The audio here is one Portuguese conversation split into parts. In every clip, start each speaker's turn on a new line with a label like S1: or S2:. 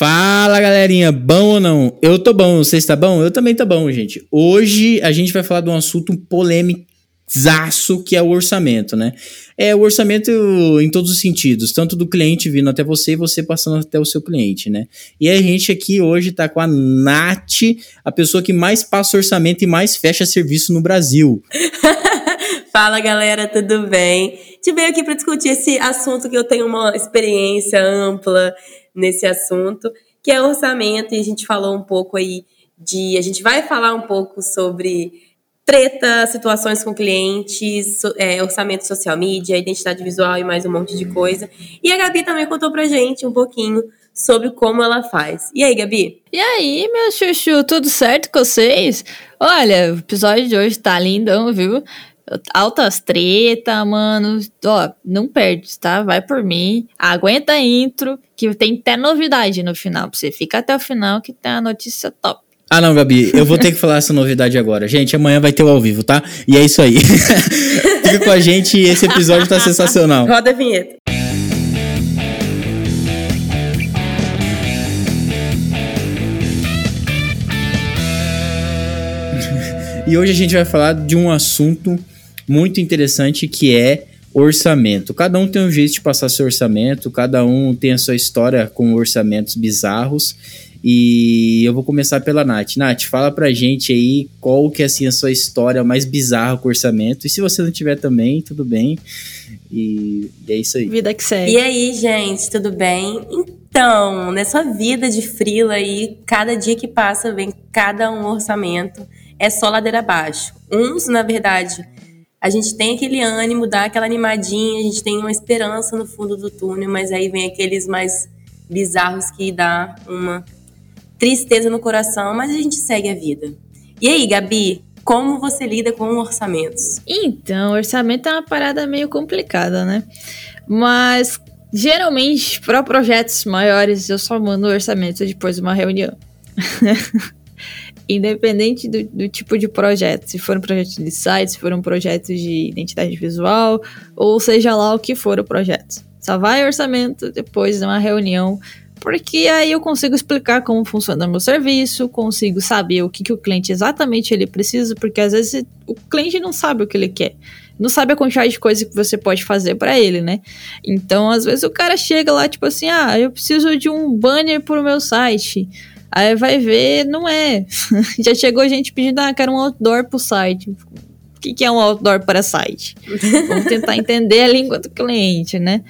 S1: Fala galerinha, bom ou não? Eu tô bom, você está bom? Eu também tô bom, gente. Hoje a gente vai falar de um assunto polêmico que é o orçamento, né? É o orçamento em todos os sentidos, tanto do cliente vindo até você e você passando até o seu cliente, né? E a gente aqui hoje tá com a Nath, a pessoa que mais passa orçamento e mais fecha serviço no Brasil.
S2: Fala galera, tudo bem? Te veio aqui para discutir esse assunto que eu tenho uma experiência ampla nesse assunto, que é orçamento, e a gente falou um pouco aí de. A gente vai falar um pouco sobre treta, situações com clientes, é, orçamento social media, identidade visual e mais um monte de coisa. E a Gabi também contou pra gente um pouquinho sobre como ela faz. E aí, Gabi?
S3: E aí, meu chuchu, tudo certo com vocês? Olha, o episódio de hoje tá lindão, viu? Altas treta, mano. Ó, não perde, tá? Vai por mim. Aguenta a intro, que tem até novidade no final. Você fica até o final que tem a notícia top.
S1: Ah, não, Gabi, eu vou ter que falar essa novidade agora. Gente, amanhã vai ter o ao vivo, tá? E é isso aí. Fica com a gente e esse episódio tá sensacional.
S2: Roda a vinheta.
S1: E hoje a gente vai falar de um assunto muito interessante que é orçamento. Cada um tem um jeito de passar seu orçamento, cada um tem a sua história com orçamentos bizarros. E eu vou começar pela Nath. Nath, fala pra gente aí qual que é assim, a sua história mais bizarra com orçamento. E se você não tiver também, tudo bem. E, e é isso aí.
S3: Vida que segue.
S2: E aí, gente, tudo bem? Então, nessa vida de frila aí, cada dia que passa vem cada um orçamento. É só ladeira abaixo. Uns, na verdade, a gente tem aquele ânimo, dá aquela animadinha, a gente tem uma esperança no fundo do túnel, mas aí vem aqueles mais bizarros que dá uma tristeza no coração, mas a gente segue a vida. E aí, Gabi, como você lida com orçamentos?
S3: Então, orçamento é uma parada meio complicada, né? Mas geralmente, para projetos maiores, eu só mando o orçamento depois de uma reunião. Independente do, do, tipo de projeto, se for um projeto de site, se for um projeto de identidade visual, ou seja lá o que for o projeto. Só vai orçamento depois de uma reunião porque aí eu consigo explicar como funciona o meu serviço, consigo saber o que, que o cliente exatamente ele precisa, porque às vezes o cliente não sabe o que ele quer, não sabe a quantidade de coisa que você pode fazer para ele, né? Então, às vezes o cara chega lá tipo assim: "Ah, eu preciso de um banner pro meu site". Aí vai ver, não é. Já chegou gente pedindo, ah, quero um outdoor pro site. O que, que é um outdoor para site? Vamos tentar entender a língua do cliente, né?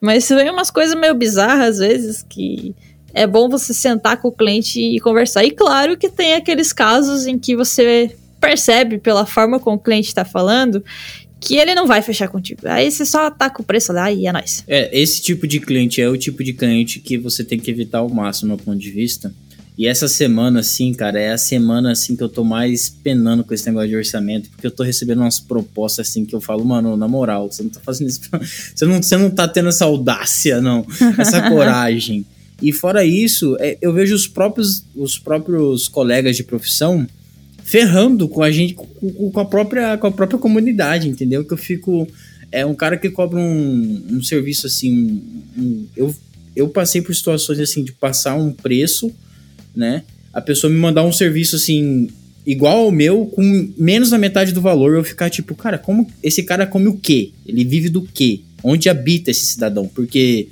S3: Mas vem umas coisas meio bizarras às vezes que é bom você sentar com o cliente e conversar. E claro que tem aqueles casos em que você percebe pela forma como o cliente está falando que ele não vai fechar contigo. Aí você só com o preço lá e é nóis.
S1: É, esse tipo de cliente é o tipo de cliente que você tem que evitar ao máximo, meu ponto de vista. E essa semana, assim, cara, é a semana, assim, que eu tô mais penando com esse negócio de orçamento, porque eu tô recebendo umas propostas, assim, que eu falo, mano, na moral, você não tá fazendo isso, você não, você não tá tendo essa audácia, não, essa coragem. E fora isso, é, eu vejo os próprios, os próprios colegas de profissão ferrando com a gente, com, com, a própria, com a própria comunidade, entendeu? Que eu fico, é um cara que cobra um, um serviço, assim, um, eu, eu passei por situações, assim, de passar um preço né? A pessoa me mandar um serviço assim igual ao meu com menos da metade do valor, eu ficar tipo, cara, como esse cara come o quê? Ele vive do quê? Onde habita esse cidadão? Porque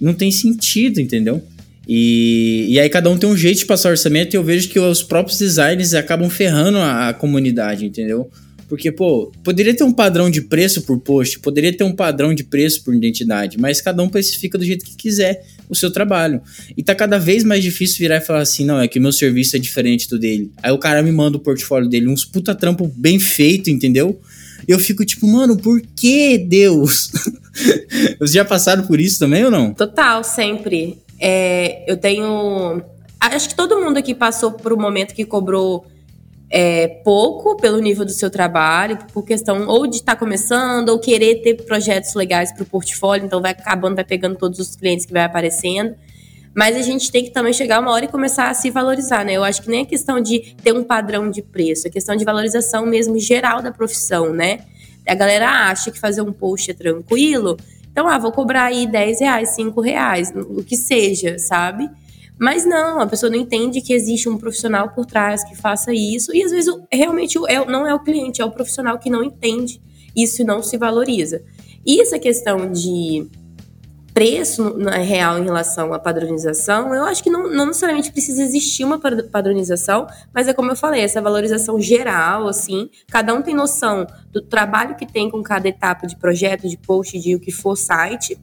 S1: não tem sentido, entendeu? E, e aí cada um tem um jeito de passar orçamento e eu vejo que os próprios designers acabam ferrando a, a comunidade, entendeu? Porque, pô, poderia ter um padrão de preço por post, poderia ter um padrão de preço por identidade, mas cada um especifica do jeito que quiser o seu trabalho. E tá cada vez mais difícil virar e falar assim: não, é que o meu serviço é diferente do dele. Aí o cara me manda o portfólio dele, uns puta trampo bem feito, entendeu? Eu fico tipo, mano, por que Deus? Vocês já passaram por isso também ou não?
S2: Total, sempre. É, eu tenho. Acho que todo mundo aqui passou por um momento que cobrou é, pouco pelo nível do seu trabalho, por questão ou de estar tá começando, ou querer ter projetos legais para o portfólio, então vai acabando, vai pegando todos os clientes que vai aparecendo. Mas a gente tem que também chegar uma hora e começar a se valorizar, né? Eu acho que nem é questão de ter um padrão de preço, é questão de valorização mesmo geral da profissão, né? A galera acha que fazer um post é tranquilo, então, ah, vou cobrar aí 10 reais, 5 reais, o que seja, sabe? Mas não, a pessoa não entende que existe um profissional por trás que faça isso. E às vezes realmente é, não é o cliente, é o profissional que não entende isso e não se valoriza. E essa questão de preço na real em relação à padronização, eu acho que não, não, necessariamente precisa existir uma padronização, mas é como eu falei, essa valorização geral, assim, cada um tem noção do trabalho que tem com cada etapa de projeto, de post, de o que for site,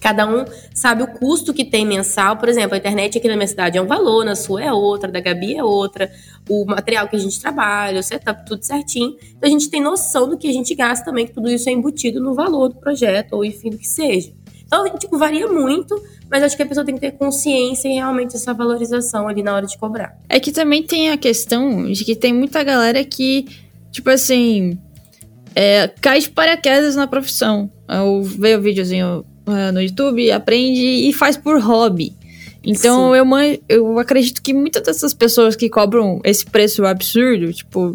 S2: Cada um sabe o custo que tem mensal. Por exemplo, a internet aqui na minha cidade é um valor, na sua é outra, da Gabi é outra, o material que a gente trabalha, o setup, tudo certinho. Então a gente tem noção do que a gente gasta também, que tudo isso é embutido no valor do projeto, ou enfim, do que seja. Então, tipo, varia muito, mas acho que a pessoa tem que ter consciência e realmente essa valorização ali na hora de cobrar.
S3: É que também tem a questão de que tem muita galera que, tipo assim, é, cai de paraquedas na profissão. Eu vejo o videozinho no YouTube, aprende e faz por hobby. Então eu, eu acredito que muitas dessas pessoas que cobram esse preço absurdo, tipo,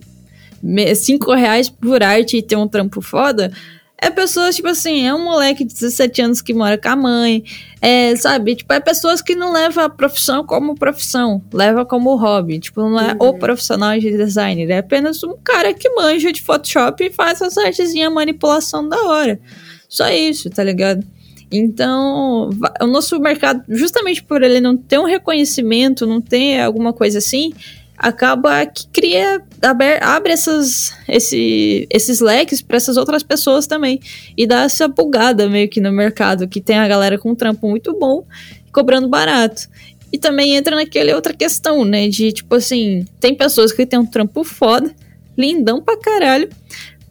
S3: 5 reais por arte e ter um trampo foda, é pessoas, tipo assim, é um moleque de 17 anos que mora com a mãe, é, sabe? Tipo, é pessoas que não levam a profissão como profissão, leva como hobby. Tipo, não é uhum. o profissional de designer, é apenas um cara que manja de Photoshop e faz essa artezinha manipulação da hora. Só isso, tá ligado? Então, o nosso mercado, justamente por ele não ter um reconhecimento, não ter alguma coisa assim, acaba que cria, abre, essas, esse, esses leques para essas outras pessoas também. E dá essa bugada meio que no mercado, que tem a galera com um trampo muito bom cobrando barato. E também entra naquela outra questão, né? De tipo assim, tem pessoas que têm um trampo foda, lindão pra caralho,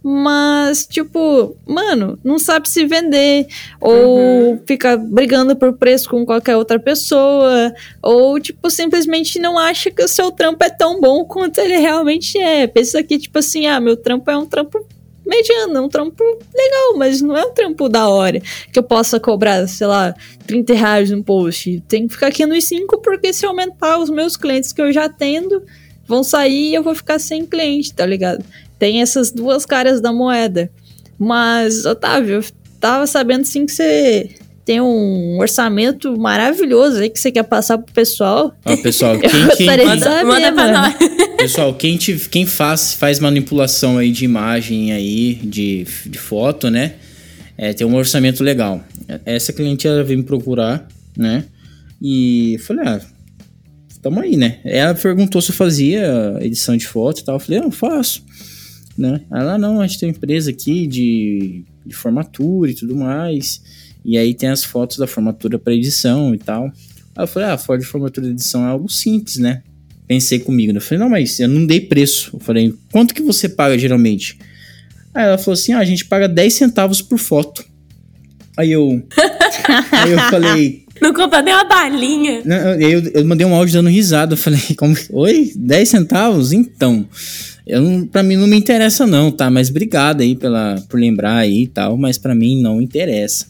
S3: mas, tipo, mano, não sabe se vender, ou uhum. fica brigando por preço com qualquer outra pessoa, ou, tipo, simplesmente não acha que o seu trampo é tão bom quanto ele realmente é. Pensa que, tipo assim, ah, meu trampo é um trampo mediano, é um trampo legal, mas não é um trampo da hora que eu possa cobrar, sei lá, 30 reais no post. Tem que ficar aqui nos 5, porque se aumentar os meus clientes que eu já tendo, vão sair e eu vou ficar sem cliente, tá ligado? Tem essas duas caras da moeda. Mas, Otávio, eu tava sabendo sim que você tem um orçamento maravilhoso aí que você quer passar pro pessoal.
S1: Ó, pessoal, quem, quem, quem saber, manda pra nós. Pessoal, quem, te, quem faz, faz manipulação aí de imagem aí, de, de foto, né? É, tem um orçamento legal. Essa cliente ela veio me procurar, né? E falei, ah, tamo aí, né? Ela perguntou se eu fazia edição de foto e tal. Eu falei, ah, eu faço né? Ela, não, a gente tem uma empresa aqui de, de formatura e tudo mais. E aí tem as fotos da formatura para edição e tal. Aí eu falei, ah, foto de formatura de edição é algo simples, né? Pensei comigo, né? Eu falei, não, mas eu não dei preço. Eu falei, quanto que você paga geralmente? Aí ela falou assim, ah, a gente paga 10 centavos por foto. Aí eu. aí eu falei.
S2: Não compra nem uma balinha.
S1: Não, eu, eu mandei um áudio dando risada. Eu falei, como. Oi? 10 centavos? Então. Eu não, pra mim não me interessa não, tá? Mas obrigado aí pela, por lembrar aí e tal, mas para mim não interessa,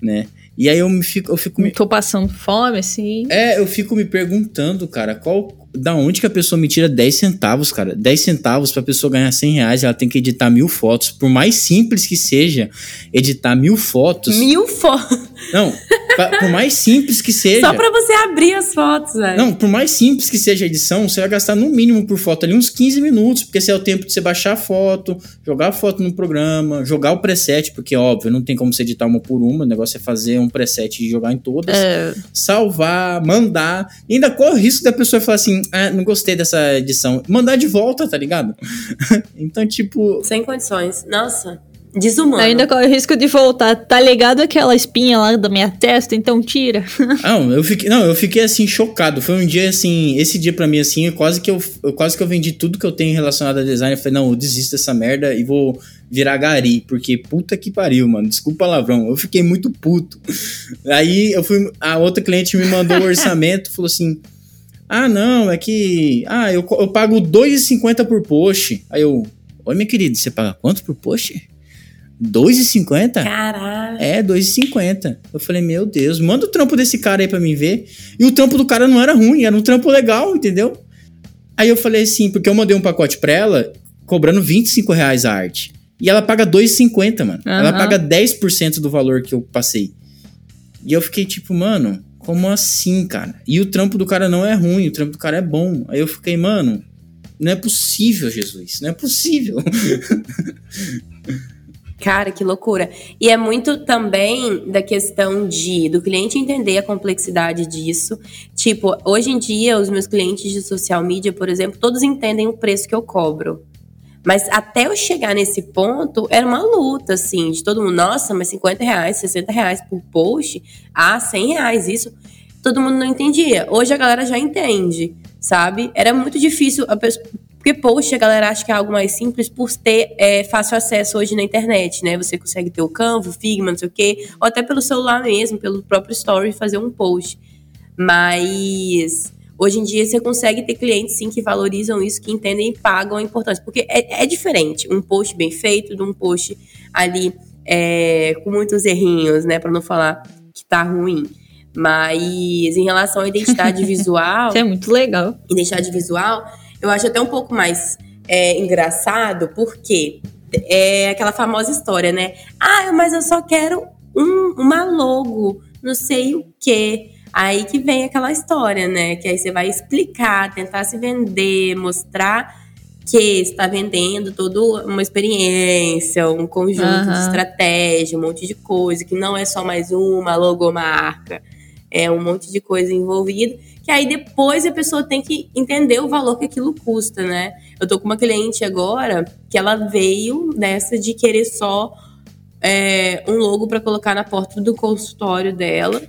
S1: né? E aí eu me fico, eu fico me...
S3: Tô passando fome, assim.
S1: É, eu fico me perguntando, cara, qual da onde que a pessoa me tira 10 centavos, cara? 10 centavos pra pessoa ganhar 100 reais, ela tem que editar mil fotos. Por mais simples que seja, editar mil fotos.
S2: Mil fotos?
S1: Não, pra, por mais simples que seja.
S2: Só pra você abrir as fotos, velho.
S1: Não, por mais simples que seja a edição, você vai gastar no mínimo por foto ali uns 15 minutos, porque esse é o tempo de você baixar a foto, jogar a foto no programa, jogar o preset, porque óbvio, não tem como você editar uma por uma, o negócio é fazer um preset e jogar em todas, é... salvar, mandar. E ainda corre o risco da pessoa falar assim: ah, não gostei dessa edição. Mandar de volta, tá ligado? então, tipo.
S2: Sem condições. Nossa. Desumano.
S3: Ainda corre o risco de voltar. Tá ligado aquela espinha lá da minha testa? Então tira.
S1: não, eu fiquei, não, eu fiquei assim, chocado. Foi um dia assim, esse dia para mim, assim, quase que eu, eu, quase que eu vendi tudo que eu tenho relacionado a design. Eu falei, não, eu desisto dessa merda e vou virar gari, porque puta que pariu, mano. Desculpa o palavrão. Eu fiquei muito puto. Aí eu fui. A outra cliente me mandou o orçamento, falou assim. Ah, não, é que. Ah, eu, eu pago 2,50 por post. Aí eu. Oi, minha querida, você paga quanto por post? 2,50?
S2: Caralho.
S1: É, 2,50. Eu falei, meu Deus, manda o trampo desse cara aí pra mim ver. E o trampo do cara não era ruim, era um trampo legal, entendeu? Aí eu falei assim, porque eu mandei um pacote pra ela, cobrando 25 reais a arte. E ela paga 2,50, mano. Uhum. Ela paga 10% do valor que eu passei. E eu fiquei tipo, mano, como assim, cara? E o trampo do cara não é ruim, o trampo do cara é bom. Aí eu fiquei, mano, não é possível, Jesus, não é possível.
S2: Cara, que loucura. E é muito também da questão de do cliente entender a complexidade disso. Tipo, hoje em dia, os meus clientes de social media, por exemplo, todos entendem o preço que eu cobro. Mas até eu chegar nesse ponto, era uma luta, assim, de todo mundo, nossa, mas 50 reais, 60 reais por post, ah, 100 reais, isso. Todo mundo não entendia. Hoje a galera já entende, sabe? Era muito difícil, a pessoa, porque post a galera acha que é algo mais simples por ter é, fácil acesso hoje na internet, né? Você consegue ter o Canva, o Figma, não sei o quê, ou até pelo celular mesmo, pelo próprio Story, fazer um post. Mas hoje em dia você consegue ter clientes sim que valorizam isso, que entendem e pagam a importância. Porque é, é diferente um post bem feito de um post ali é, com muitos errinhos, né? Para não falar que tá ruim. Mas em relação à identidade visual.
S3: Isso é muito legal.
S2: Identidade visual eu acho até um pouco mais é, engraçado, porque é aquela famosa história, né? Ah, mas eu só quero um, uma logo, não sei o quê. Aí que vem aquela história, né? Que aí você vai explicar, tentar se vender, mostrar que está vendendo toda uma experiência, um conjunto uhum. de estratégia, um monte de coisa, que não é só mais uma logomarca, é um monte de coisa envolvida que aí depois a pessoa tem que entender o valor que aquilo custa, né? Eu tô com uma cliente agora que ela veio dessa de querer só é, um logo para colocar na porta do consultório dela.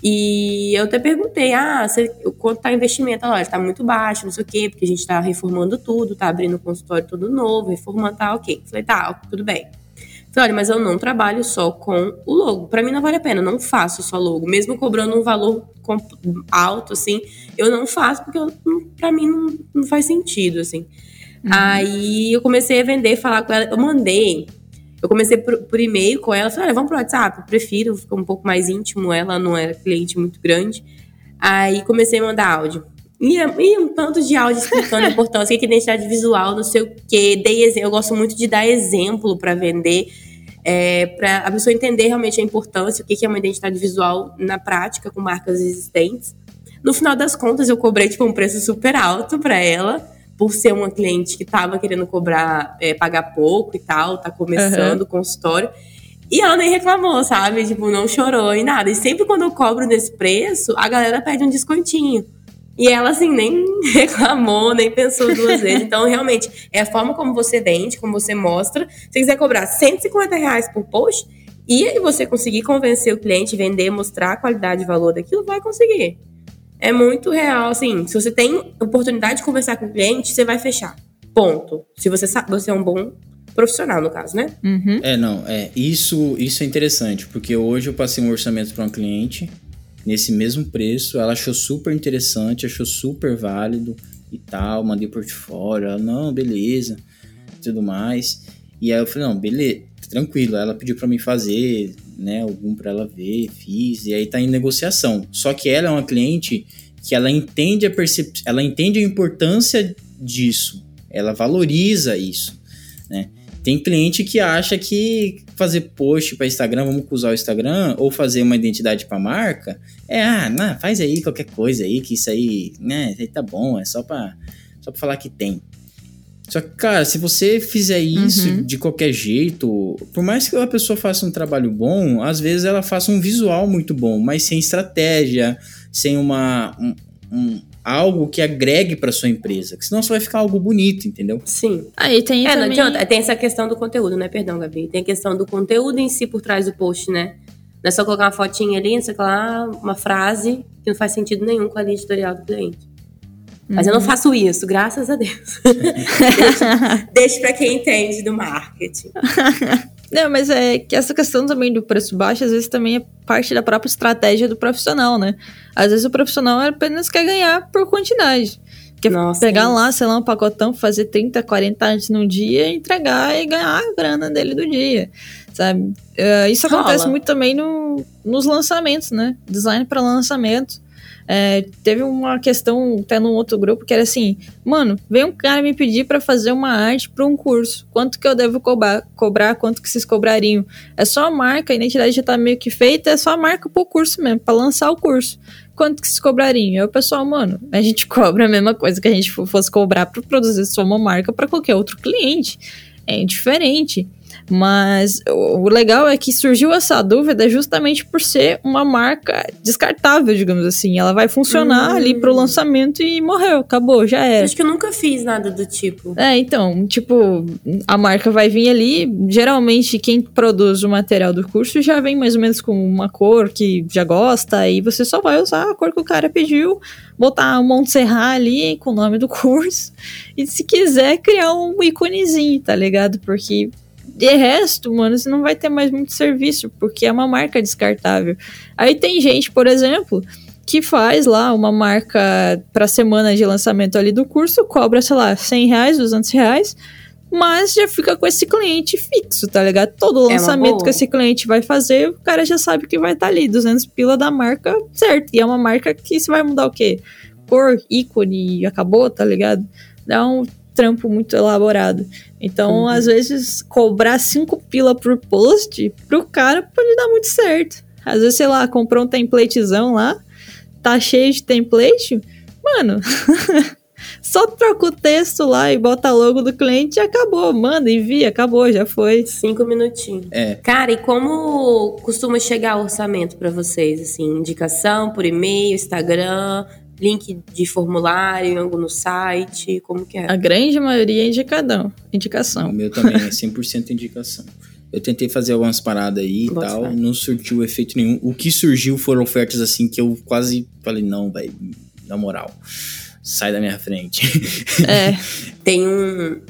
S2: E eu até perguntei, ah, você, quanto tá investimento? Ela, tá muito baixo, não sei o quê, porque a gente tá reformando tudo, tá abrindo o consultório todo novo, reformando, tá ok. Falei, tá, tudo bem. Falei, olha, mas eu não trabalho só com o logo. Para mim não vale a pena, eu não faço só logo. Mesmo cobrando um valor alto, assim, eu não faço porque para mim não, não, faz sentido, assim. Uhum. Aí eu comecei a vender, falar com ela, eu mandei. Eu comecei por, por e-mail com ela, falei, olha, vamos pro WhatsApp, eu prefiro, ficar um pouco mais íntimo, ela não era cliente muito grande. Aí comecei a mandar áudio. E, e um tanto de áudio explicando a importância, o que é identidade visual, não sei o quê. Dei exemplo, eu gosto muito de dar exemplo para vender, é, para a pessoa entender realmente a importância, o que é uma identidade visual na prática com marcas existentes. No final das contas, eu cobrei tipo, um preço super alto para ela, por ser uma cliente que estava querendo cobrar, é, pagar pouco e tal, tá começando uhum. o consultório. E ela nem reclamou, sabe? Tipo, não chorou e nada. E sempre quando eu cobro nesse preço, a galera pede um descontinho. E ela, assim, nem reclamou, nem pensou duas vezes. Então, realmente, é a forma como você vende, como você mostra. Se você quiser cobrar 150 reais por post, e você conseguir convencer o cliente, vender, mostrar a qualidade e valor daquilo, vai conseguir. É muito real, assim. Se você tem oportunidade de conversar com o cliente, você vai fechar. Ponto. Se você sabe, você é um bom profissional, no caso, né?
S1: Uhum. É, não, é. Isso, isso é interessante, porque hoje eu passei um orçamento para um cliente nesse mesmo preço. Ela achou super interessante, achou super válido e tal. Mandei o portfólio. Ela, não, beleza, tudo mais. E aí eu falei, não, beleza, tranquilo. Ela pediu para mim fazer, né, algum para ela ver, fiz. E aí tá em negociação. Só que ela é uma cliente que ela entende a percep ela entende a importância disso. Ela valoriza isso, né? Tem cliente que acha que fazer post para Instagram, vamos usar o Instagram, ou fazer uma identidade para marca, é, ah, não, faz aí qualquer coisa aí, que isso aí, né, aí tá bom, é só para só pra falar que tem. Só que, cara, se você fizer isso uhum. de qualquer jeito, por mais que a pessoa faça um trabalho bom, às vezes ela faça um visual muito bom, mas sem estratégia, sem uma, um, um algo que agregue para sua empresa, que senão só vai ficar algo bonito, entendeu?
S2: Sim.
S3: Aí tem
S2: é,
S3: também...
S2: não adianta, tem essa questão do conteúdo, né? Perdão, Gabi. Tem a questão do conteúdo em si por trás do post, né? Não é só colocar uma fotinha ali, não sei lá, uma frase que não faz sentido nenhum com a linha editorial do cliente. Mas eu não uhum. faço isso, graças a Deus. deixa, deixa para quem entende do marketing.
S3: Não, mas é que essa questão também do preço baixo, às vezes também é parte da própria estratégia do profissional, né? Às vezes o profissional apenas quer ganhar por quantidade. Quer Nossa, pegar lá, sei lá, um pacotão, fazer 30, 40 antes num dia, entregar e ganhar a grana dele do dia, sabe? Uh, isso Rola. acontece muito também no, nos lançamentos, né? Design para lançamento. É, teve uma questão até num outro grupo que era assim: mano, vem um cara me pedir para fazer uma arte para um curso. Quanto que eu devo cobrar? Cobrar? Quanto que vocês cobrariam? É só a marca, a identidade já tá meio que feita, é só a marca pro curso mesmo, para lançar o curso. Quanto que vocês cobrariam? Aí o pessoal, mano, a gente cobra a mesma coisa que a gente fosse cobrar para produzir só uma marca para qualquer outro cliente. É diferente. Mas o legal é que surgiu essa dúvida justamente por ser uma marca descartável, digamos assim. Ela vai funcionar hum. ali pro lançamento e morreu, acabou, já era.
S2: Acho que eu nunca fiz nada do tipo.
S3: É, então, tipo, a marca vai vir ali. Geralmente, quem produz o material do curso já vem mais ou menos com uma cor que já gosta, e você só vai usar a cor que o cara pediu, botar um Montserrat ali com o nome do curso, e se quiser criar um íconezinho, tá ligado? Porque de resto, mano, você não vai ter mais muito serviço, porque é uma marca descartável. Aí tem gente, por exemplo, que faz lá uma marca para semana de lançamento ali do curso, cobra, sei lá, 100 reais, 200 reais, mas já fica com esse cliente fixo, tá ligado? Todo é lançamento que esse cliente vai fazer, o cara já sabe que vai estar tá ali, 200 pila da marca, certo? E é uma marca que você vai mudar o quê? Cor, ícone acabou, tá ligado? Um trampo muito elaborado. Então, uhum. às vezes, cobrar cinco pila por post, pro cara pode dar muito certo. Às vezes, sei lá, comprou um templatezão lá, tá cheio de template, mano. Só troca o texto lá e bota logo do cliente e acabou. Manda, envia, acabou, já foi.
S2: Cinco minutinhos. É. Cara, e como costuma chegar o orçamento para vocês? Assim, indicação por e-mail, Instagram, link de formulário no site? Como que é?
S3: A grande maioria é indicadão, indicação.
S1: O meu também é 100% indicação. Eu tentei fazer algumas paradas aí e tal, não surtiu efeito nenhum. O que surgiu foram ofertas assim que eu quase falei, não, velho, na moral, sai da minha frente.
S2: É. Tem um.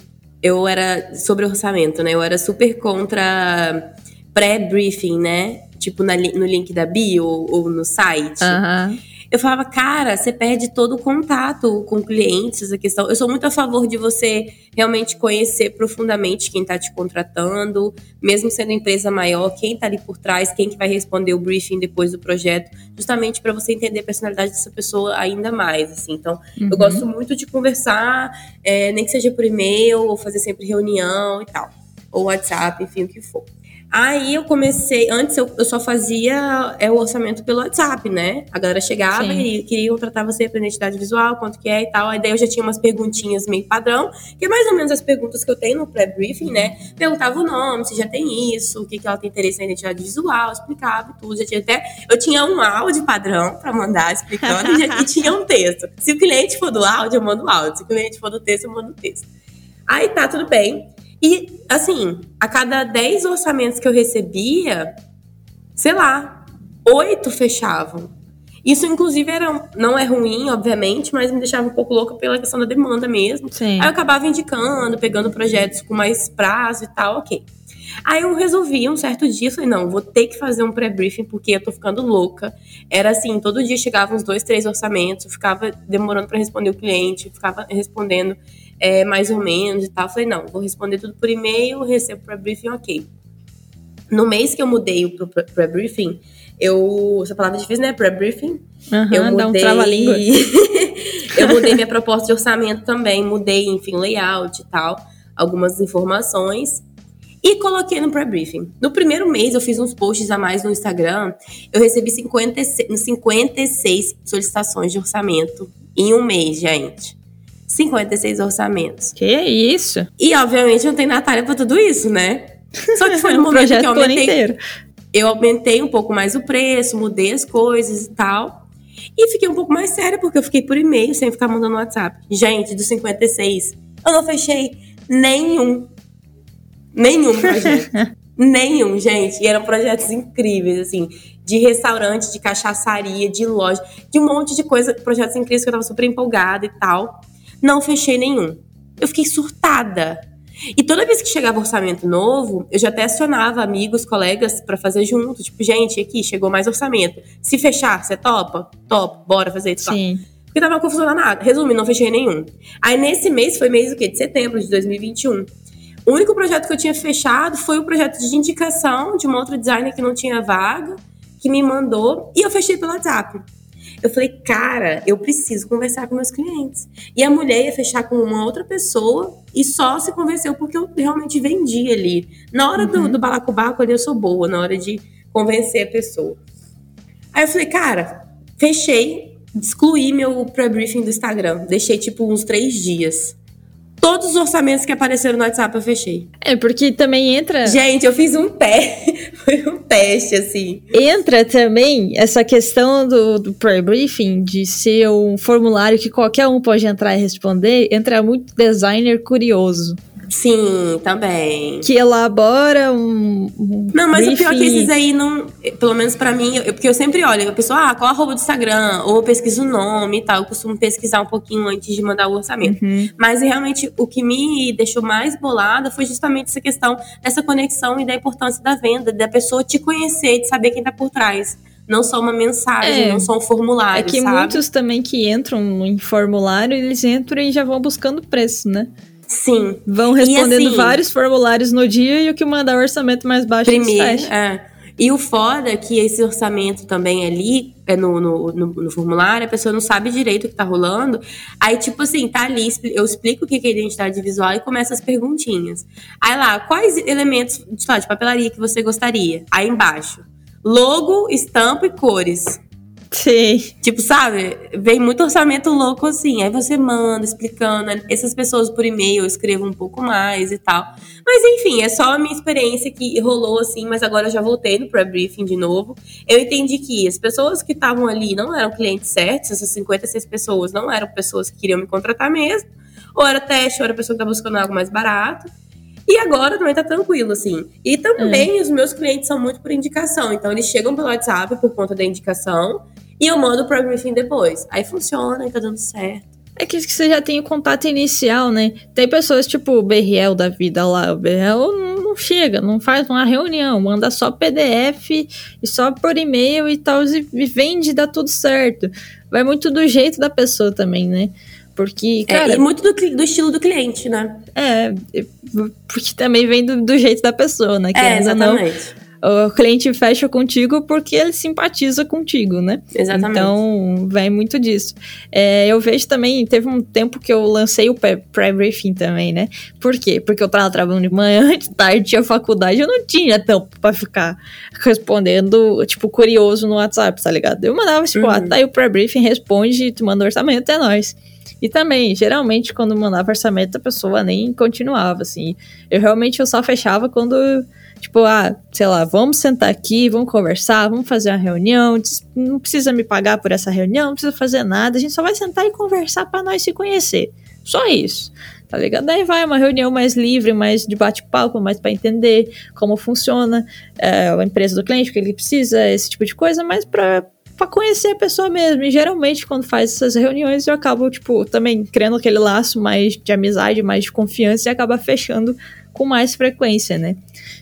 S2: Eu era sobre orçamento, né? Eu era super contra pré-briefing, né? Tipo na, no link da bio ou no site.
S3: Aham. Uh -huh
S2: eu falava, cara, você perde todo o contato com clientes, a questão. Eu sou muito a favor de você realmente conhecer profundamente quem está te contratando, mesmo sendo empresa maior, quem está ali por trás, quem que vai responder o briefing depois do projeto, justamente para você entender a personalidade dessa pessoa ainda mais, assim. Então, uhum. eu gosto muito de conversar, é, nem que seja por e-mail, ou fazer sempre reunião e tal, ou WhatsApp, enfim, o que for. Aí eu comecei, antes eu, eu só fazia é, o orçamento pelo WhatsApp, né? A galera chegava Sim. e queria contratar você para identidade visual, quanto que é e tal. Aí daí eu já tinha umas perguntinhas meio padrão, que é mais ou menos as perguntas que eu tenho no pré-briefing, né? Perguntava o nome, se já tem isso, o que, que ela tem interesse na identidade visual, explicava tudo. Já tinha até. Eu tinha um áudio padrão para mandar explicando e, já, e tinha um texto. Se o cliente for do áudio, eu mando o áudio. Se o cliente for do texto, eu mando o texto. Aí tá, tudo bem. E, assim, a cada 10 orçamentos que eu recebia, sei lá, oito fechavam. Isso, inclusive, era, não é ruim, obviamente, mas me deixava um pouco louca pela questão da demanda mesmo.
S3: Sim.
S2: Aí eu acabava indicando, pegando projetos com mais prazo e tal, ok. Aí eu resolvi um certo dia, falei, não, vou ter que fazer um pré-briefing porque eu tô ficando louca. Era assim, todo dia chegavam uns dois, três orçamentos, eu ficava demorando para responder o cliente, ficava respondendo é, mais ou menos e tal. Falei, não, vou responder tudo por e-mail, recebo para briefing, ok. No mês que eu mudei o pré-briefing, eu. Essa palavra é difícil, né? Pré-briefing.
S3: Uhum, eu mudei. Dá um língua
S2: eu mudei minha proposta de orçamento também, mudei, enfim, layout e tal, algumas informações. E coloquei no pré-briefing. No primeiro mês, eu fiz uns posts a mais no Instagram. Eu recebi 56, 56 solicitações de orçamento em um mês, gente. 56 orçamentos.
S3: Que isso?
S2: E, obviamente, não tem Natália pra tudo isso, né? Só que foi no momento que eu aumentei. Inteiro. Eu aumentei um pouco mais o preço, mudei as coisas e tal. E fiquei um pouco mais séria, porque eu fiquei por e-mail, sem ficar mandando WhatsApp. Gente, dos 56, eu não fechei nenhum. Nenhum projeto. nenhum, gente. E eram projetos incríveis, assim, de restaurante, de cachaçaria, de loja, de um monte de coisa, projetos incríveis que eu tava super empolgada e tal. Não fechei nenhum. Eu fiquei surtada. E toda vez que chegava orçamento novo, eu já até acionava amigos, colegas para fazer junto. Tipo, gente, aqui chegou mais orçamento. Se fechar, você topa? Topa, bora fazer isso.
S3: Sim.
S2: Porque tava confusão nada. Resumindo, não fechei nenhum. Aí nesse mês, foi mês o quê? De setembro de 2021. O único projeto que eu tinha fechado foi o projeto de indicação de uma outra designer que não tinha vaga, que me mandou, e eu fechei pelo WhatsApp. Eu falei, cara, eu preciso conversar com meus clientes. E a mulher ia fechar com uma outra pessoa e só se convenceu porque eu realmente vendi ali. Na hora uhum. do, do balacobaco ali, eu sou boa, na hora de convencer a pessoa. Aí eu falei, cara, fechei, excluí meu pré-briefing do Instagram. Deixei tipo uns três dias. Todos os orçamentos que apareceram no WhatsApp eu fechei.
S3: É, porque também entra.
S2: Gente, eu fiz um teste. Foi um teste, assim.
S3: Entra também essa questão do, do pre-briefing, de ser um formulário que qualquer um pode entrar e responder. Entra muito designer curioso.
S2: Sim, também.
S3: Que elabora um. um
S2: não, mas
S3: briefing.
S2: o pior é que esses aí não. Pelo menos para mim, eu, porque eu sempre olho, a pessoa, ah, qual a roupa do Instagram? Ou eu pesquiso o nome e tal. Eu costumo pesquisar um pouquinho antes de mandar o orçamento. Uhum. Mas realmente o que me deixou mais bolada foi justamente essa questão dessa conexão e da importância da venda, da pessoa te conhecer, de saber quem tá por trás não só uma mensagem, é, não só um formulário.
S3: É que
S2: sabe?
S3: muitos também que entram em formulário, eles entram e já vão buscando preço, né?
S2: Sim.
S3: Vão respondendo assim, vários formulários no dia e o que mandar o orçamento mais baixo
S2: primeiro, é. E o foda é que esse orçamento também ali, é no, no, no, no, formulário, a pessoa não sabe direito o que tá rolando. Aí, tipo assim, tá ali, eu explico o que é identidade visual e começa as perguntinhas. Aí lá, quais elementos lá, de papelaria que você gostaria? Aí embaixo, logo, estampa e cores.
S3: Sim.
S2: Tipo, sabe? Vem muito orçamento louco assim. Aí você manda explicando. Essas pessoas por e-mail eu escrevo um pouco mais e tal. Mas enfim, é só a minha experiência que rolou assim. Mas agora eu já voltei no pré-briefing de novo. Eu entendi que as pessoas que estavam ali não eram clientes certos. Essas 56 pessoas não eram pessoas que queriam me contratar mesmo. Ou era teste, ou era pessoa que estava buscando algo mais barato. E agora também tá tranquilo, assim. E também é. os meus clientes são muito por indicação. Então eles chegam pelo WhatsApp por conta da indicação. E eu mando pro briefing depois. Aí funciona e tá dando certo.
S3: É que você já tem o contato inicial, né? Tem pessoas tipo o Berriel da vida lá. O Berriel não chega, não faz uma reunião, manda só PDF e só por e-mail e tal, e vende, dá tudo certo. Vai muito do jeito da pessoa também, né? Porque, é, cara.
S2: É, e muito do, do, estilo do cliente, né?
S3: É, porque também vem do, do jeito da pessoa, né?
S2: Que é, exatamente.
S3: Não, o cliente fecha contigo porque ele simpatiza contigo, né?
S2: Exatamente.
S3: Então, vem muito disso. É, eu vejo também, teve um tempo que eu lancei o pré-briefing também, né? Por quê? Porque eu tava trabalhando de manhã, de tarde tinha faculdade, eu não tinha tempo pra ficar respondendo, tipo, curioso no WhatsApp, tá ligado? Eu mandava, tipo, uhum. ah, tá aí o pré-briefing, responde, tu manda orçamento, é nóis. E também, geralmente, quando mandava orçamento, a pessoa nem continuava, assim. Eu realmente eu só fechava quando Tipo, ah, sei lá, vamos sentar aqui, vamos conversar, vamos fazer uma reunião. Não precisa me pagar por essa reunião, não precisa fazer nada. A gente só vai sentar e conversar para nós se conhecer. Só isso. Tá ligado? Daí vai uma reunião mais livre, mais de bate-papo, mais para entender como funciona é, a empresa do cliente, o que ele precisa, esse tipo de coisa, mas para para conhecer a pessoa mesmo. E geralmente, quando faz essas reuniões, eu acabo, tipo, também criando aquele laço mais de amizade, mais de confiança e acaba fechando com mais frequência, né?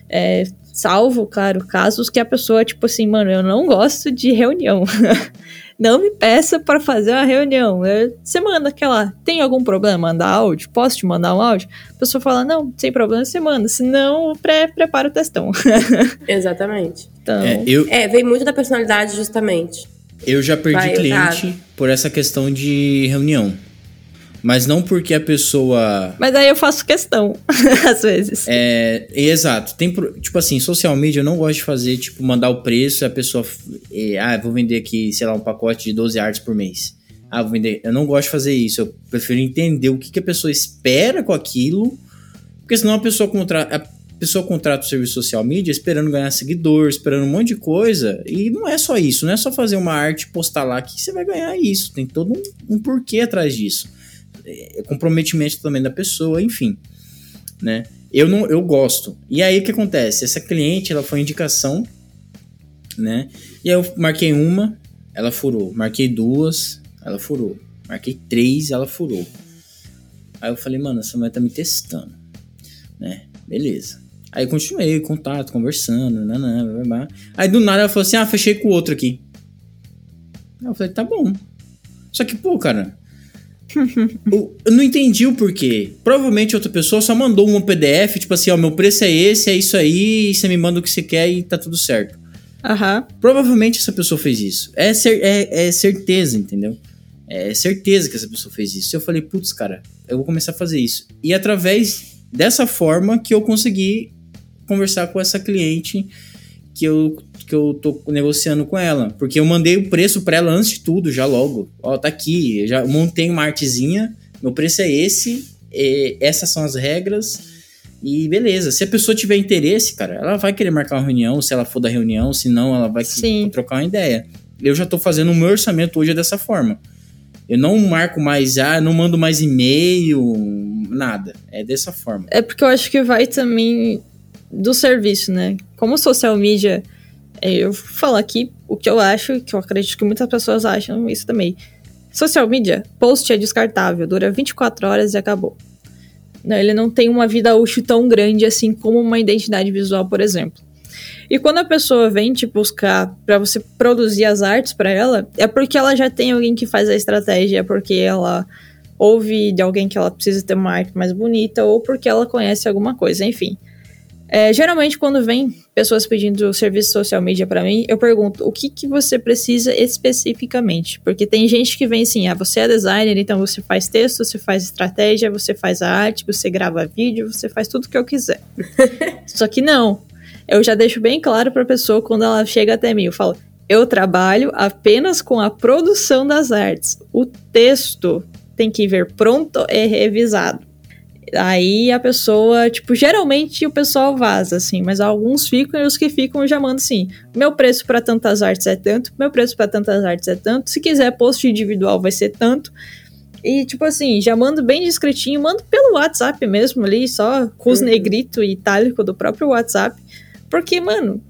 S3: É, salvo, claro, casos que a pessoa, tipo assim, mano, eu não gosto de reunião. não me peça para fazer uma reunião. Você manda aquela, tem algum problema mandar áudio? Posso te mandar um áudio? A pessoa fala, não, sem problema, você manda. Senão, pré, prepara o testão.
S2: Exatamente.
S3: Então,
S2: é, eu... é, vem muito da personalidade, justamente.
S1: Eu já perdi Vai, cliente por essa questão de reunião. Mas não porque a pessoa.
S3: Mas aí eu faço questão, às vezes.
S1: É, exato. Tem, tipo assim, social media eu não gosto de fazer, tipo, mandar o preço e a pessoa. ah, vou vender aqui, sei lá, um pacote de 12 artes por mês. Ah, vou vender. Eu não gosto de fazer isso. Eu prefiro entender o que, que a pessoa espera com aquilo. Porque senão a pessoa contrata. A pessoa contrata o serviço social media esperando ganhar seguidor, esperando um monte de coisa. E não é só isso, não é só fazer uma arte e postar lá que você vai ganhar isso. Tem todo um, um porquê atrás disso. É, comprometimento também da pessoa, enfim, né? Eu não, eu gosto. E aí o que acontece? Essa cliente, ela foi indicação, né? E aí eu marquei uma, ela furou. Marquei duas, ela furou. Marquei três, ela furou. Aí eu falei, mano, essa mulher tá me testando, né? Beleza. Aí continuei, contato, conversando, nanã, blá, blá. Aí do nada ela falou assim, ah, fechei com o outro aqui. Aí eu falei, tá bom. Só que, pô, cara, eu, não entendi o porquê. Provavelmente outra pessoa só mandou um PDF, tipo assim, ó, meu preço é esse, é isso aí, você me manda o que você quer e tá tudo certo.
S3: Aham.
S1: Provavelmente essa pessoa fez isso. É, cer é, é certeza, entendeu? É certeza que essa pessoa fez isso. Eu falei, putz, cara, eu vou começar a fazer isso. E através dessa forma que eu consegui conversar com essa cliente que eu, que eu tô negociando com ela. Porque eu mandei o preço para ela antes de tudo, já logo. Ó, tá aqui, eu já montei uma artezinha, meu preço é esse, essas são as regras. E beleza, se a pessoa tiver interesse, cara, ela vai querer marcar uma reunião, se ela for da reunião, se não, ela vai
S3: Sim.
S1: trocar uma ideia. Eu já tô fazendo o meu orçamento hoje dessa forma. Eu não marco mais, ah, não mando mais e-mail, nada. É dessa forma.
S3: É porque eu acho que vai também do serviço, né? Como social media, é, eu falar aqui o que eu acho, que eu acredito que muitas pessoas acham isso também. Social media, post é descartável, dura 24 horas e acabou. Não, ele não tem uma vida útil tão grande assim como uma identidade visual, por exemplo. E quando a pessoa vem te buscar para você produzir as artes para ela, é porque ela já tem alguém que faz a estratégia, é porque ela ouve de alguém que ela precisa ter uma arte mais bonita, ou porque ela conhece alguma coisa, enfim. É, geralmente, quando vem pessoas pedindo serviço social media para mim, eu pergunto o que, que você precisa especificamente. Porque tem gente que vem assim: ah, você é designer, então você faz texto, você faz estratégia, você faz a arte, você grava vídeo, você faz tudo que eu quiser. Só que não. Eu já deixo bem claro para a pessoa quando ela chega até mim: eu falo, eu trabalho apenas com a produção das artes. O texto tem que vir pronto e revisado. Aí a pessoa, tipo, geralmente o pessoal vaza, assim, mas alguns ficam e os que ficam já mandam assim: meu preço para tantas artes é tanto, meu preço para tantas artes é tanto, se quiser post individual vai ser tanto. E, tipo assim, já mando bem discretinho, mando pelo WhatsApp mesmo ali, só com os uhum. negrito e itálico do próprio WhatsApp. Porque, mano,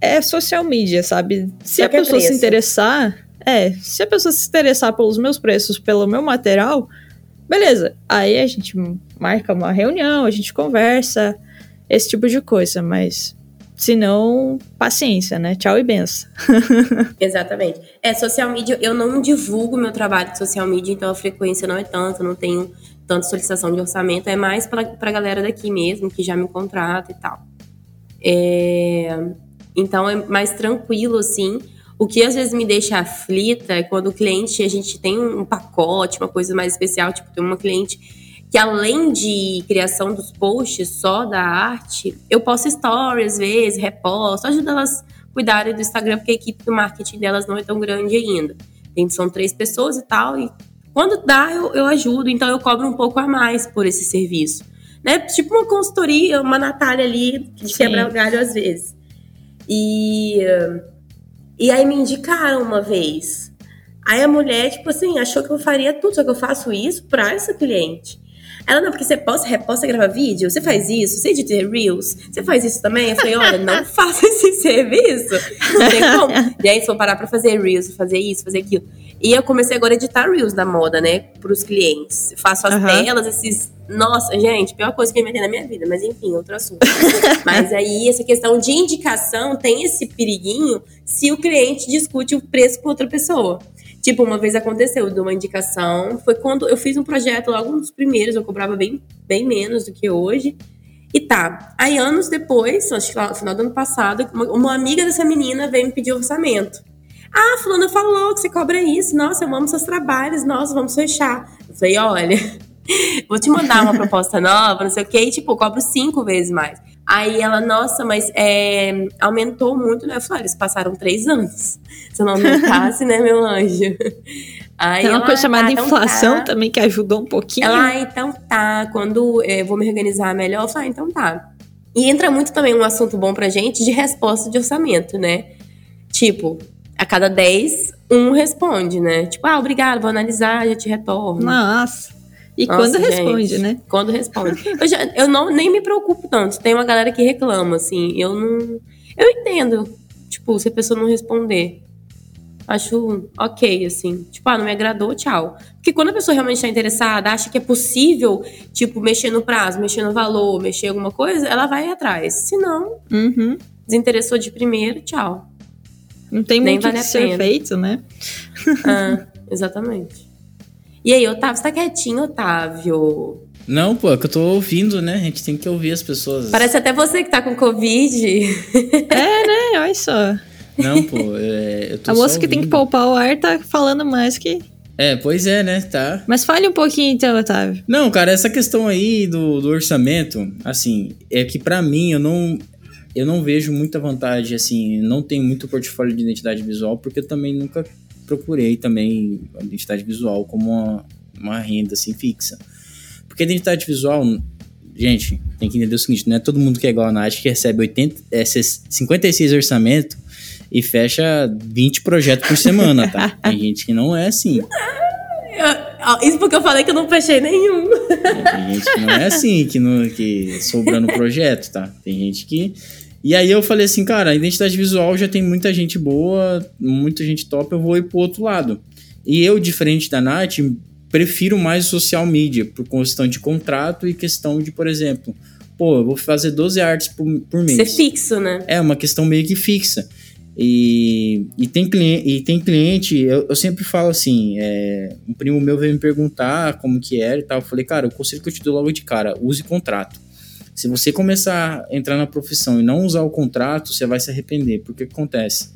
S3: é social media, sabe? Se só a pessoa se interessar, é, se a pessoa se interessar pelos meus preços, pelo meu material, beleza. Aí a gente marca uma reunião, a gente conversa, esse tipo de coisa, mas se não, paciência, né? Tchau e benção.
S2: Exatamente. É, social media, eu não divulgo meu trabalho de social media, então a frequência não é tanta, não tenho tanta solicitação de orçamento, é mais pra, pra galera daqui mesmo, que já me contrata e tal. É, então é mais tranquilo, assim. O que às vezes me deixa aflita é quando o cliente, a gente tem um pacote, uma coisa mais especial, tipo, tem uma cliente que além de criação dos posts só da arte, eu posto stories às vezes, reposto, ajuda elas a cuidarem do Instagram, porque a equipe do marketing delas não é tão grande ainda. Tem, são três pessoas e tal, e quando dá, eu, eu ajudo, então eu cobro um pouco a mais por esse serviço. Né? Tipo uma consultoria, uma Natália ali, de quebra galho às vezes. E, e aí me indicaram uma vez. Aí a mulher, tipo assim, achou que eu faria tudo, só que eu faço isso para essa cliente. Ela, não, porque você posta, reposta, grava vídeo, você faz isso, você edita Reels, você faz isso também? Eu falei, olha, não faça esse serviço. Não tem como. E aí, se for parar pra fazer Reels, fazer isso, fazer aquilo. E eu comecei agora a editar Reels da moda, né, pros clientes. Faço as uhum. telas, esses. Nossa, gente, pior coisa que eu inventei na minha vida, mas enfim, outro assunto. mas aí, essa questão de indicação tem esse periguinho se o cliente discute o preço com outra pessoa. Tipo, uma vez aconteceu de uma indicação, foi quando eu fiz um projeto logo um dos primeiros, eu cobrava bem, bem menos do que hoje. E tá. Aí, anos depois, acho que no final do ano passado, uma, uma amiga dessa menina veio me pedir orçamento. Ah, fulana falou que você cobra isso. Nossa, eu amo seus trabalhos. Nossa, vamos fechar. Eu falei, olha, vou te mandar uma proposta nova, não sei o quê. E, tipo, cobro cinco vezes mais. Aí ela, nossa, mas é, aumentou muito, né? Eu falei, eles passaram três anos. Se não aumentasse, né, meu anjo?
S3: Aí Tem uma ela, coisa chamada ah, então inflação tá. também que ajudou um pouquinho.
S2: Ela, ah, então tá. Quando eu é, vou me organizar melhor, eu falei, ah, então tá. E entra muito também um assunto bom pra gente de resposta de orçamento, né? Tipo, a cada 10, um responde, né? Tipo, ah, obrigado, vou analisar, já te retorno.
S3: Nossa. E Nossa, quando responde, gente, né?
S2: Quando responde. eu, já, eu não, nem me preocupo tanto. Tem uma galera que reclama, assim. Eu não. Eu entendo. Tipo, se a pessoa não responder. Acho ok, assim. Tipo, ah, não me agradou, tchau. Porque quando a pessoa realmente está interessada, acha que é possível, tipo, mexer no prazo, mexer no valor, mexer alguma coisa, ela vai atrás. Se não,
S3: uhum.
S2: desinteressou de primeiro, tchau.
S3: Não tem Nem muito vale que ser feito, né?
S2: ah, exatamente. E aí, Otávio, você tá quietinho, Otávio?
S1: Não, pô, é que eu tô ouvindo, né? A gente tem que ouvir as pessoas.
S2: Parece até você que tá com Covid.
S3: é, né? Olha só.
S1: Não, pô, é, eu tô
S3: A
S1: só
S3: moça que tem que poupar o ar tá falando mais que.
S1: É, pois é, né? Tá.
S3: Mas fale um pouquinho então, Otávio.
S1: Não, cara, essa questão aí do, do orçamento, assim, é que pra mim eu não eu não vejo muita vantagem, assim, não tenho muito portfólio de identidade visual, porque eu também nunca procurei também a identidade visual como uma, uma renda assim fixa. Porque a identidade visual, gente, tem que entender o seguinte, não é todo mundo que é igual a Nath que recebe 80, é, 56 orçamento e fecha 20 projetos por semana, tá? Tem gente que não é assim.
S2: Isso porque eu falei que eu não fechei nenhum.
S1: Tem gente que não é assim, que, não, que sobrando projeto, tá? Tem gente que. E aí eu falei assim, cara, a identidade visual já tem muita gente boa, muita gente top, eu vou ir pro outro lado. E eu, diferente da Nath, prefiro mais o social media, por questão de contrato e questão de, por exemplo, pô, eu vou fazer 12 artes por, por mês.
S2: Ser fixo, né?
S1: É uma questão meio que fixa. E, e, tem, cliente, e tem cliente, eu, eu sempre falo assim: é, um primo meu veio me perguntar como que era e tal. Eu falei, cara, o conselho que eu te dou logo de cara, use contrato. Se você começar a entrar na profissão e não usar o contrato, você vai se arrepender. Porque o que acontece?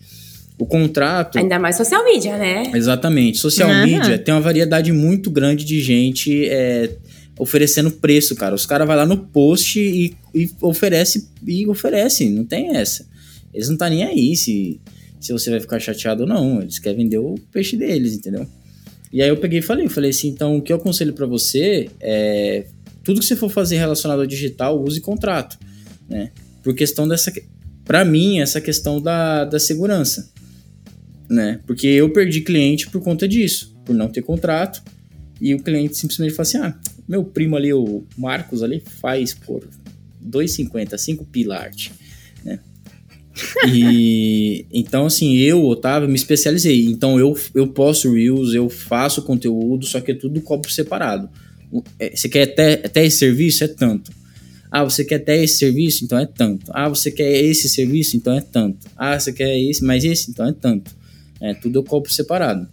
S1: O contrato.
S2: Ainda mais social media, né?
S1: Exatamente. Social
S3: Aham.
S1: media tem uma variedade muito grande de gente é, oferecendo preço, cara. Os caras vão lá no post e, e oferece e oferece, não tem essa. Eles não tá nem aí se, se você vai ficar chateado ou não. Eles querem vender o peixe deles, entendeu? E aí eu peguei e falei, eu falei assim, então o que eu aconselho pra você é tudo que você for fazer relacionado ao digital, use contrato, né? Por questão dessa Pra mim, essa questão da, da segurança, né? Porque eu perdi cliente por conta disso, por não ter contrato. E o cliente simplesmente fala assim: ah, meu primo ali, o Marcos ali, faz por 2,50, 5 pila arte, né? E então, assim, eu, Otávio, me especializei. Então, eu, eu posto Reels, eu faço conteúdo, só que é tudo copo separado. É, Você quer até, até esse serviço? É tanto. Ah, você quer até esse serviço? Então é tanto. Ah, você quer esse serviço? Então é tanto. Ah, você quer esse, mais esse? Então é tanto. É, tudo eu compro separado.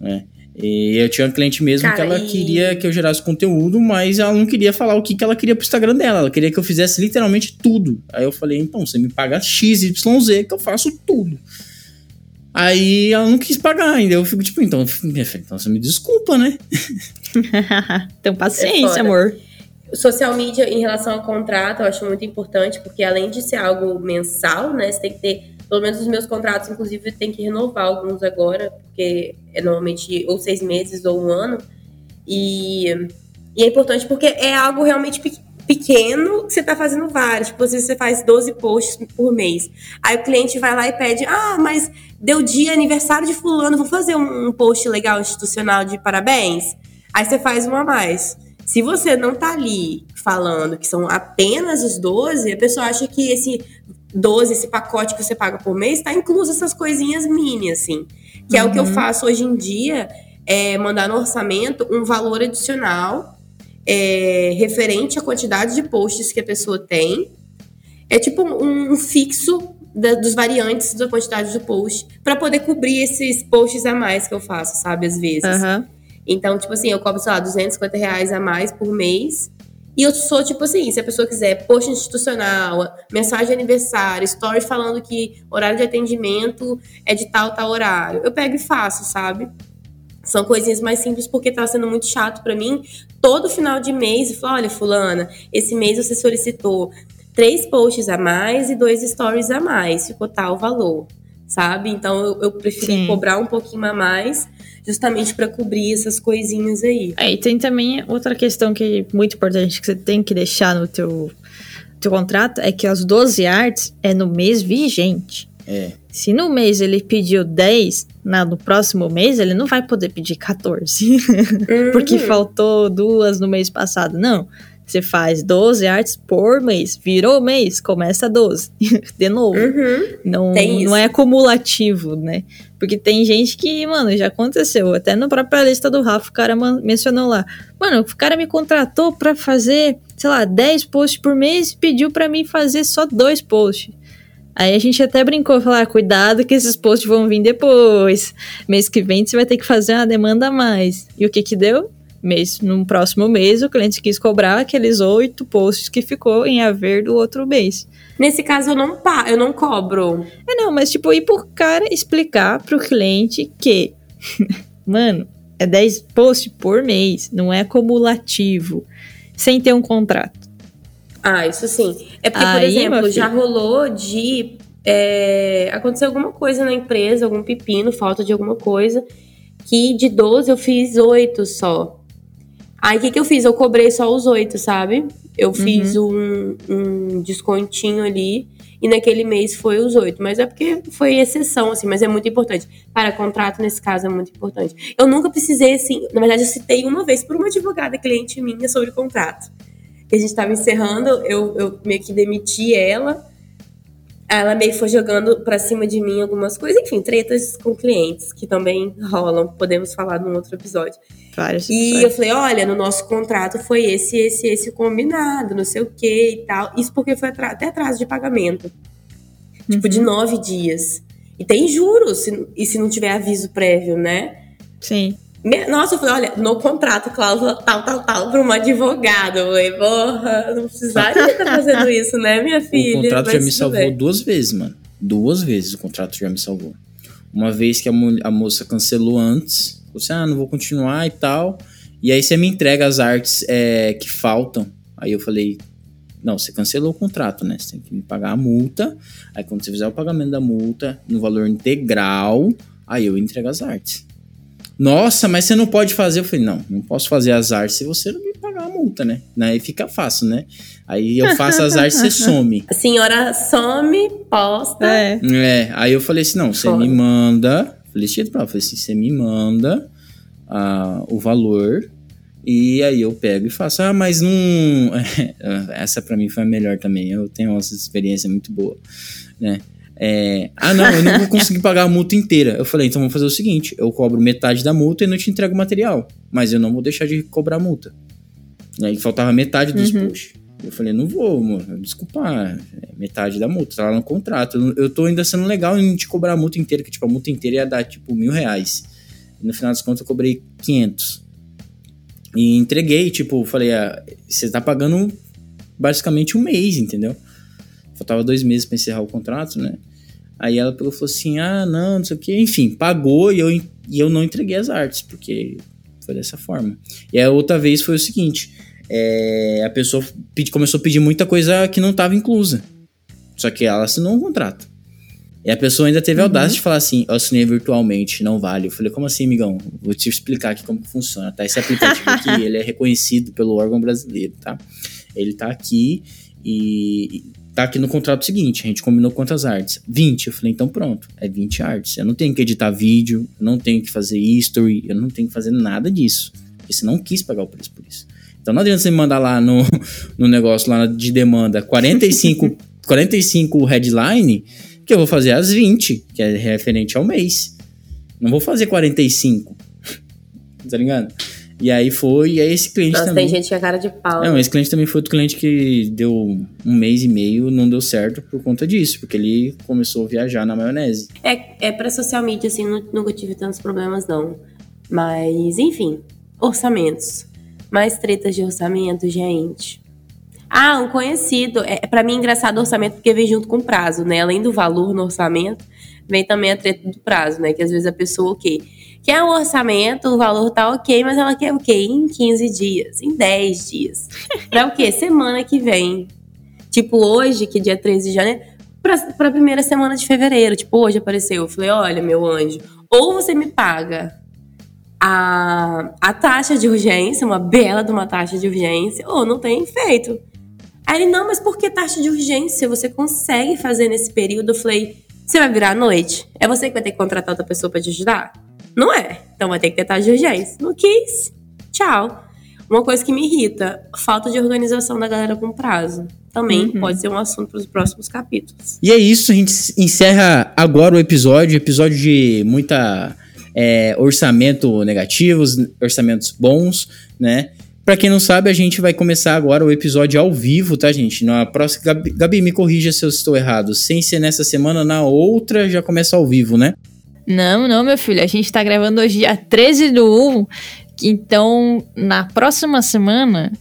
S1: né? E eu tinha uma cliente mesmo
S2: Cara,
S1: que ela
S2: e-
S1: queria que eu gerasse conteúdo, mas ela não queria falar o que, que ela queria pro Instagram dela. Ela queria que eu fizesse literalmente tudo. Aí eu falei, então, você me paga XYZ que eu faço tudo. Aí ela não quis pagar ainda. Eu fico tipo, então, minha filha, então você me desculpa, né?
S3: então,
S2: É
S3: paciência,
S2: foda.
S3: amor.
S2: Social media em relação ao contrato, eu acho muito importante, porque além de ser algo mensal, né? Você tem que ter, pelo menos os meus contratos, inclusive, tem que renovar alguns agora, porque é normalmente ou seis meses ou um ano. E, e é importante porque é algo realmente pe- pequeno que você tá fazendo vários. Tipo, vezes você faz 12 posts por mês. Aí o cliente vai lá e pede: Ah, mas deu dia aniversário de fulano, vou fazer um, post legal institucional de parabéns. Aí você faz um a mais. Se você não tá ali falando que são apenas os 12, a pessoa acha que esse 12, esse pacote que você paga por mês, tá incluso essas coisinhas mini, assim. Que é o que eu faço hoje em dia, é mandar no orçamento um valor adicional é, referente à quantidade de posts que a pessoa tem. É tipo um, um fixo da- dos variantes da quantidade do post, para poder cobrir esses posts a mais que eu faço, sabe, às vezes.
S3: Aham.
S2: Então, tipo assim, eu cobro, sei lá, 250 reais a mais por mês. E eu sou, tipo assim, se a pessoa quiser post institucional, mensagem de aniversário, story falando que horário de atendimento é de tal, tal horário, eu pego e faço, sabe? São coisinhas mais simples porque tá sendo muito chato pra mim. Todo final de mês, eu falo, olha, fulana, esse mês você solicitou três posts a mais e dois stories a mais, ficou tal valor, sabe? Então eu, eu preferi
S3: Sim.
S2: cobrar um pouquinho a mais, justamente pra cobrir essas coisinhas aí.
S3: É, e tem também outra questão que é muito importante que você tem que deixar no teu, teu contrato, é que as 12 artes é no mês vigente.
S1: É.
S3: Se no mês ele pediu 10, na, no próximo mês ele não vai poder pedir 14. porque
S2: Uhum.
S3: faltou duas no mês passado. Não. Você faz 12 artes por mês. Virou mês, começa 12. De novo.
S2: Uhum.
S3: Não, não é acumulativo, né? Porque tem gente que, mano, já aconteceu. Até na própria lista do Rafa, o cara mencionou lá. Mano, o cara me contratou pra fazer, sei lá, 10 posts por mês e pediu pra mim fazer só dois posts. Aí a gente até brincou, falou, ah, cuidado que esses posts vão vir depois. Mês que vem você vai ter que fazer uma demanda a mais. E o que que deu? mês, no próximo mês, o cliente quis cobrar aqueles oito posts que ficou em haver do outro mês.
S2: Nesse caso, eu não, pa eu não cobro.
S3: É, não, mas tipo, ir por cara explicar pro cliente que, mano, é 10 posts por mês, não é cumulativo, sem ter um contrato.
S2: Ah, isso sim. É porque, por
S3: Aí,
S2: exemplo,
S3: meu
S2: já rolou de é, acontecer alguma coisa na empresa, algum pepino, falta de alguma coisa, que de 12 eu fiz 8 só. Aí o que, que eu fiz? Eu cobrei só os 8, sabe? Eu fiz um, um descontinho ali e naquele mês foi os 8. Mas é porque foi exceção, assim, mas é muito importante. Cara, contrato nesse caso é muito importante. Eu nunca precisei, assim, na verdade eu citei uma vez por uma advogada cliente minha sobre contrato que a gente tava encerrando, eu, eu meio que demiti ela. Ela meio que foi jogando pra cima de mim algumas coisas, enfim, tretas com clientes que também rolam, podemos falar num outro episódio.
S3: Várias
S2: E eu falei: olha, no nosso contrato foi esse, esse, esse combinado, não sei o que e tal. Isso porque foi até atraso de pagamento. Tipo, de nove dias. E tem juros, se- e se não tiver aviso prévio, né?
S3: Sim.
S2: Me- Nossa, eu falei, olha, no contrato, cláusula tal, tal, tal, para uma advogada. Eu falei, porra, não precisaria estar fazendo isso, né, minha filha?
S1: O contrato já
S2: Mas
S1: me
S2: tudo
S1: salvou
S2: bem.
S1: duas vezes, mano. Duas vezes o contrato já me salvou. Uma vez que a, mo- a moça cancelou antes, falou assim: ah, não vou continuar e tal. E aí você me entrega as artes é, que faltam. Aí eu falei: não, você cancelou o contrato, né? Você tem que me pagar a multa. Aí quando você fizer o pagamento da multa no valor integral, aí eu entrego as artes. Nossa, mas você não pode fazer. Eu falei, não, não posso fazer as artes se você não me pagar a multa, né? Aí fica fácil, né? Aí eu faço as artes e você some.
S2: A senhora some, posta.
S3: É.
S1: É, aí eu falei assim, não, você me manda, falei cheio pra ela, falei assim, você me manda ah, o valor e aí eu pego e faço, ah, mas não, essa pra mim foi a melhor também, eu tenho uma experiência muito boa, né, É, ah não, eu não vou conseguir pagar a multa inteira, eu falei, então vamos fazer o seguinte, eu cobro metade da multa e não te entrego o material, mas eu não vou deixar de cobrar a multa, e aí faltava metade dos
S3: Uhum.
S1: posts. Eu falei, não vou, amor. Desculpa, é metade da multa, tá lá no contrato. Eu, eu tô ainda sendo legal em te cobrar a multa inteira, que tipo, a multa inteira ia dar tipo mil reais. E no final das contas eu cobrei 500. E entreguei, tipo, falei, ah, você tá pagando basicamente um mês, entendeu? Faltava dois meses pra encerrar o contrato, né? Aí ela pegou falou assim: ah, não, não sei o que. Enfim, pagou e eu, e eu não entreguei as artes, porque foi dessa forma. E a outra vez foi o seguinte: é, a pessoa pedi- começou a pedir muita coisa que não estava inclusa. Só que ela assinou um contrato. E a pessoa ainda teve a audácia de falar assim: eu assinei virtualmente, não vale. Eu falei: como assim, amigão? Vou te explicar aqui como funciona, tá? Esse aplicativo aqui, ele é reconhecido pelo órgão brasileiro, tá? Ele tá aqui e tá aqui no contrato seguinte, a gente combinou quantas artes? 20. Eu falei, então pronto, é 20 artes. Eu não tenho que editar vídeo, eu não tenho que fazer history, eu não tenho que fazer nada disso. Porque você não quis pagar o preço por isso. Então não adianta você me mandar lá no, no negócio lá de demanda 45, 45 headline, que eu vou fazer as 20, que é referente ao mês. Não vou fazer 45. tá ligado? E aí foi, e aí esse cliente
S2: Nossa,
S1: também.
S2: tem gente que é cara de pau.
S1: Não, esse cliente também foi outro cliente que deu um mês e meio, não deu certo por conta disso, porque ele começou a viajar na maionese.
S2: É, é pra social media, assim, nu- nunca tive tantos problemas, não. Mas, enfim, orçamentos. Mais tretas de orçamento, gente. Ah, um conhecido. É, pra mim, é engraçado o orçamento porque vem junto com o prazo, né? Além do valor no orçamento, vem também a treta do prazo, né? Que às vezes a pessoa, o quê? Quer o orçamento, o valor tá ok, mas ela quer o quê? Em 15 dias, em 10 dias. Pra o quê? Semana que vem. Tipo, hoje, que é dia 13 de janeiro, pra, pra primeira semana de fevereiro. Tipo, hoje apareceu. Eu falei, olha, meu anjo, ou você me paga a, a taxa de urgência, uma bela de uma taxa de urgência, ou não tem feito. Aí ele, não, mas por que taxa de urgência? Você consegue fazer nesse período? Eu falei, você vai virar à noite? É você que vai ter que contratar outra pessoa pra te ajudar? Não é. Então vai ter que ter taxa de urgência. Não quis. Tchau. Uma coisa que me irrita, falta de organização da galera com prazo. Também pode ser um assunto para os próximos capítulos.
S1: E é isso, a gente encerra agora o episódio, episódio de muita é, orçamento negativos, orçamentos bons, né? Pra quem não sabe, a gente vai começar agora o episódio ao vivo, tá, gente? Na próxima, Gabi, Gabi, me corrija se eu estou errado. Sem ser nessa semana, na outra já começa ao vivo, né?
S3: Não, não, meu filho. A gente tá gravando hoje dia 13 do 1, Então, na próxima semana,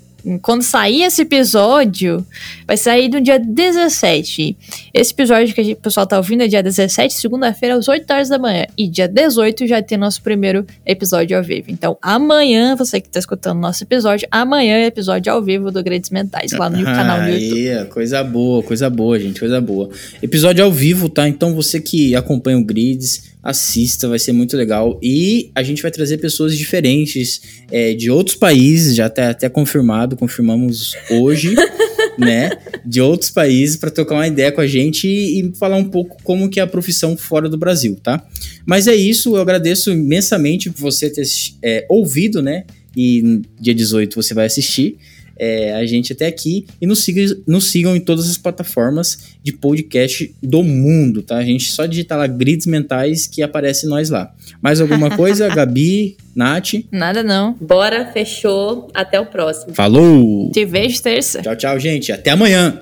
S3: quando sair esse episódio, vai sair no dia 17. Esse episódio que o pessoal tá ouvindo é dia 17, segunda-feira, às 8 horas da manhã. E dia 18 já tem nosso primeiro episódio ao vivo. Então, amanhã, você que tá escutando nosso episódio, amanhã é episódio ao vivo do Grades Mentais, lá no ah, canal do YouTube.
S1: É, coisa boa, coisa boa, gente, coisa boa. Episódio ao vivo, tá? Então, você que acompanha o Grids assista, vai ser muito legal. E a gente vai trazer pessoas diferentes é, de outros países, já até, até confirmado, confirmamos hoje, né? De outros países para trocar uma ideia com a gente e, e, falar um pouco como que é a profissão fora do Brasil, tá? Mas é isso, eu agradeço imensamente por você ter é, ouvido, né? E dia 18 você vai assistir é, a gente até aqui e nos, siga, nos sigam em todas as plataformas de podcast do mundo, tá? A gente só digitar lá grids mentais que aparece nós lá. Mais alguma coisa, Gabi, Nath?
S3: Nada não.
S2: Bora, fechou. Até o próximo.
S1: Falou!
S3: Te vejo terça.
S1: Tchau, tchau, gente. Até amanhã.